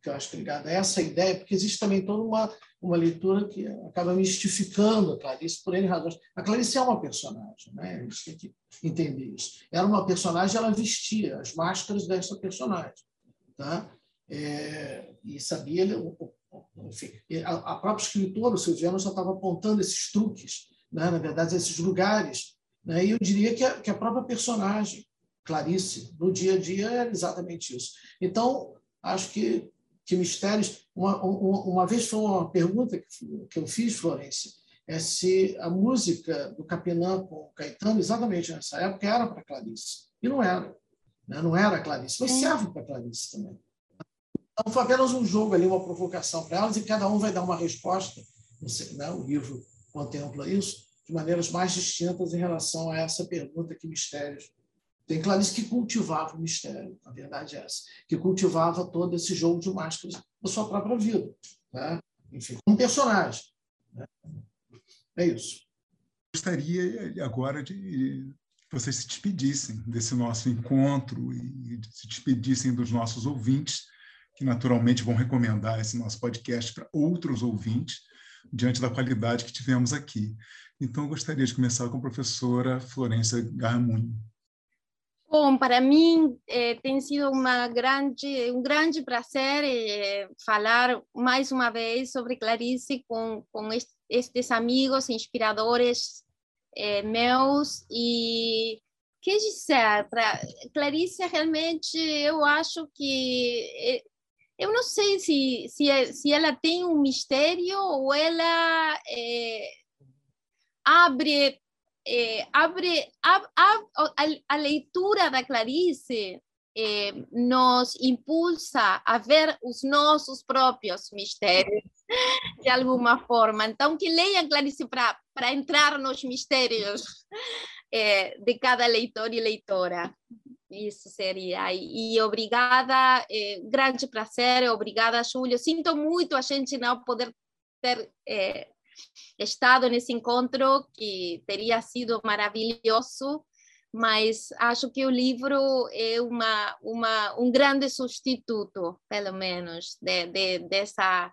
que eu acho que é ligada a essa ideia, porque existe também toda uma uma leitura que acaba mistificando a Clarice por N razões. A Clarice é uma personagem, né? a gente tem que entender isso. Era uma personagem, ela vestia as máscaras dessa personagem. Tá? É, e sabia, enfim, a, própria escritora, o Silviano, já estava apontando esses truques, né? na verdade, esses lugares. Né? E eu diria que a, que a própria personagem, Clarice, no dia a dia, era exatamente isso. Então, acho que que mistérios. Uma, uma, uma vez foi uma pergunta que eu fiz, Florência, é se a música do Capinã com Caetano, exatamente nessa época, era para Clarice. E não era. Né? Não era Clarice, mas serve para Clarice também. Então, foi apenas um jogo ali, uma provocação para elas, e cada um vai dar uma resposta. Sei, né? O livro contempla isso de maneiras mais distintas em relação a essa pergunta que mistérios tem Clarice que cultivava o mistério, a verdade é essa, que cultivava todo esse jogo de máscaras na sua própria vida, né? enfim, como personagem. Né? É isso. Gostaria agora de vocês se despedissem desse nosso encontro e se despedissem dos nossos ouvintes, que naturalmente vão recomendar esse nosso podcast para outros ouvintes, diante da qualidade que tivemos aqui. Então, eu gostaria de começar com a professora Florência Garmuni. Bom, para mim eh, tem sido uma grande, um grande prazer eh, falar mais uma vez sobre Clarice com, com estes amigos inspiradores eh, meus e quer dizer, para Clarice realmente eu acho que eu não sei se, se, se ela tem um mistério ou ela abre eh, abre a, a, a, leitura da Clarice eh, nos impulsa a ver os nossos próprios mistérios de alguma forma. Então, que leiam Clarice para entrar nos mistérios eh, de cada leitor e leitora. Isso seria. E, e obrigada, eh, grande prazer, obrigada, Júlio. Sinto muito a gente não poder ter estado nesse encontro que teria sido maravilhoso, mas acho que o livro é uma, uma, um grande substituto, pelo menos, de, de, dessa,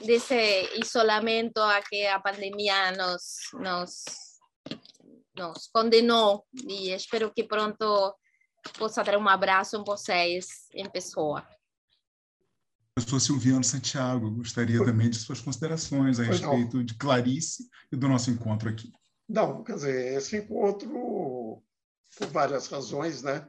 desse isolamento a que a pandemia nos, nos, nos condenou. E espero que pronto possa dar um abraço em vocês, em pessoa. Professor Silviano Santiago, gostaria também de suas considerações a respeito de Clarice e do nosso encontro aqui. Não, quer dizer, esse encontro, por várias razões, né?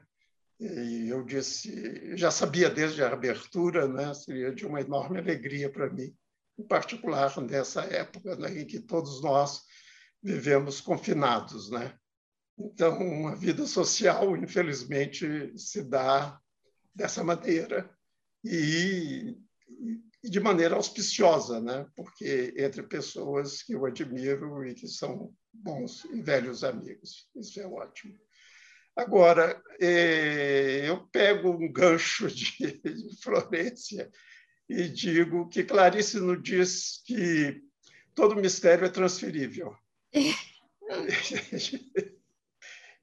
E eu disse, já sabia desde a abertura, né? Seria de uma enorme alegria para mim, em particular nessa época né, em que todos nós vivemos confinados, né? Então, a vida social, infelizmente, se dá dessa maneira e, de maneira auspiciosa, né? Porque entre pessoas que eu admiro e que são bons e velhos amigos. Isso é ótimo. Agora, é, eu pego um gancho de, de Florência e digo que Clarice nos diz que todo mistério é transferível.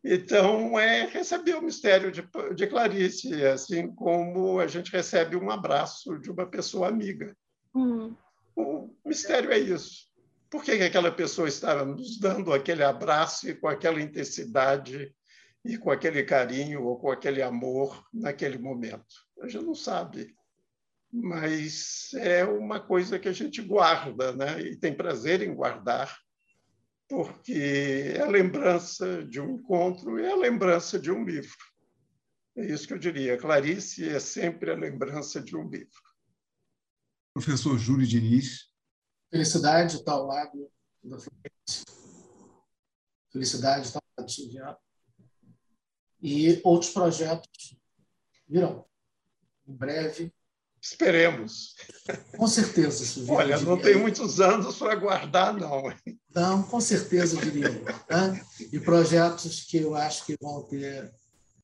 Então, é receber o mistério de, de Clarice, assim como a gente recebe um abraço de uma pessoa amiga. Uhum. O mistério é isso por que, que aquela pessoa estava nos dando aquele abraço e com aquela intensidade e com aquele carinho ou com aquele amor naquele momento? A gente não sabe, mas é uma coisa que a gente guarda, né? E tem prazer em guardar, porque é a lembrança de um encontro e é a lembrança de um livro. É isso que eu diria. Clarice é sempre a lembrança de um livro. Professor Júlio Diniz, Felicidade está ao lado da Florência. Felicidade está ao lado do Silviano. E outros projetos virão. Em breve. Esperemos. Com certeza, Silviano. Olha, não tem muitos anos para guardar, não. Não, com certeza, diria. Né? E projetos que eu acho que vão ter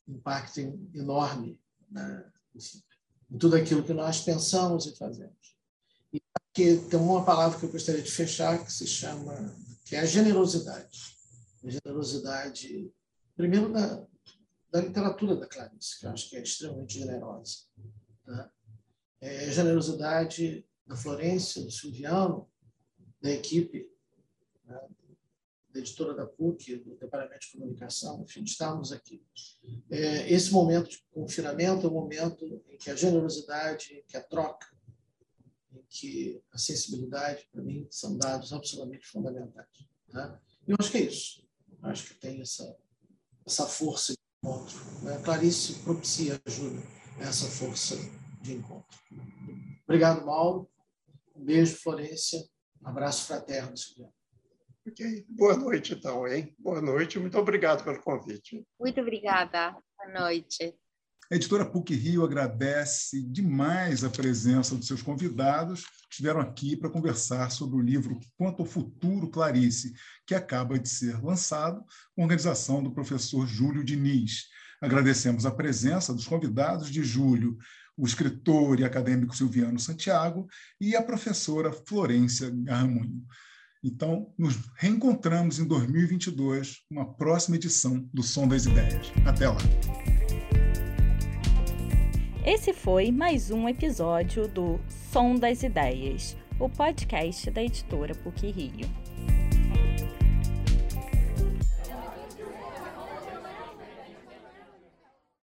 impacto enorme né? em tudo aquilo que nós pensamos e fazemos que tem uma palavra que eu gostaria de fechar que se chama que é a generosidade. A generosidade, primeiro da, da literatura da Clarice, que eu acho que é extremamente generosa. Tá? É generosidade da Florência, do Silviano, da equipe, né? da editora da PUC, do Departamento de Comunicação, enfim, estamos aqui. É, esse momento de confinamento é um momento em que a generosidade, que a troca, que a sensibilidade, para mim, são dados absolutamente fundamentais. Tá? E eu acho que é isso. Eu acho que tem essa, essa força de encontro. Né? Clarice propicia, ajuda essa força de encontro. Obrigado, Mauro. Um beijo, Florência. Um abraço fraterno, Silvia. Ok. Boa noite, então, hein? Boa noite. Muito obrigado pelo convite. Muito obrigada. Boa noite. A editora PUC Rio agradece demais a presença dos seus convidados que estiveram aqui para conversar sobre o livro Quanto ao Futuro Clarice, que acaba de ser lançado, com organização do professor Júlio Diniz. Agradecemos a presença dos convidados de Júlio, o escritor e acadêmico Silviano Santiago e a professora Florência Garramunho. Então, nos reencontramos em 2022, uma próxima edição do Som das Ideias. Até lá! Esse foi mais um episódio do Som das Ideias, o podcast da editora PUC Rio.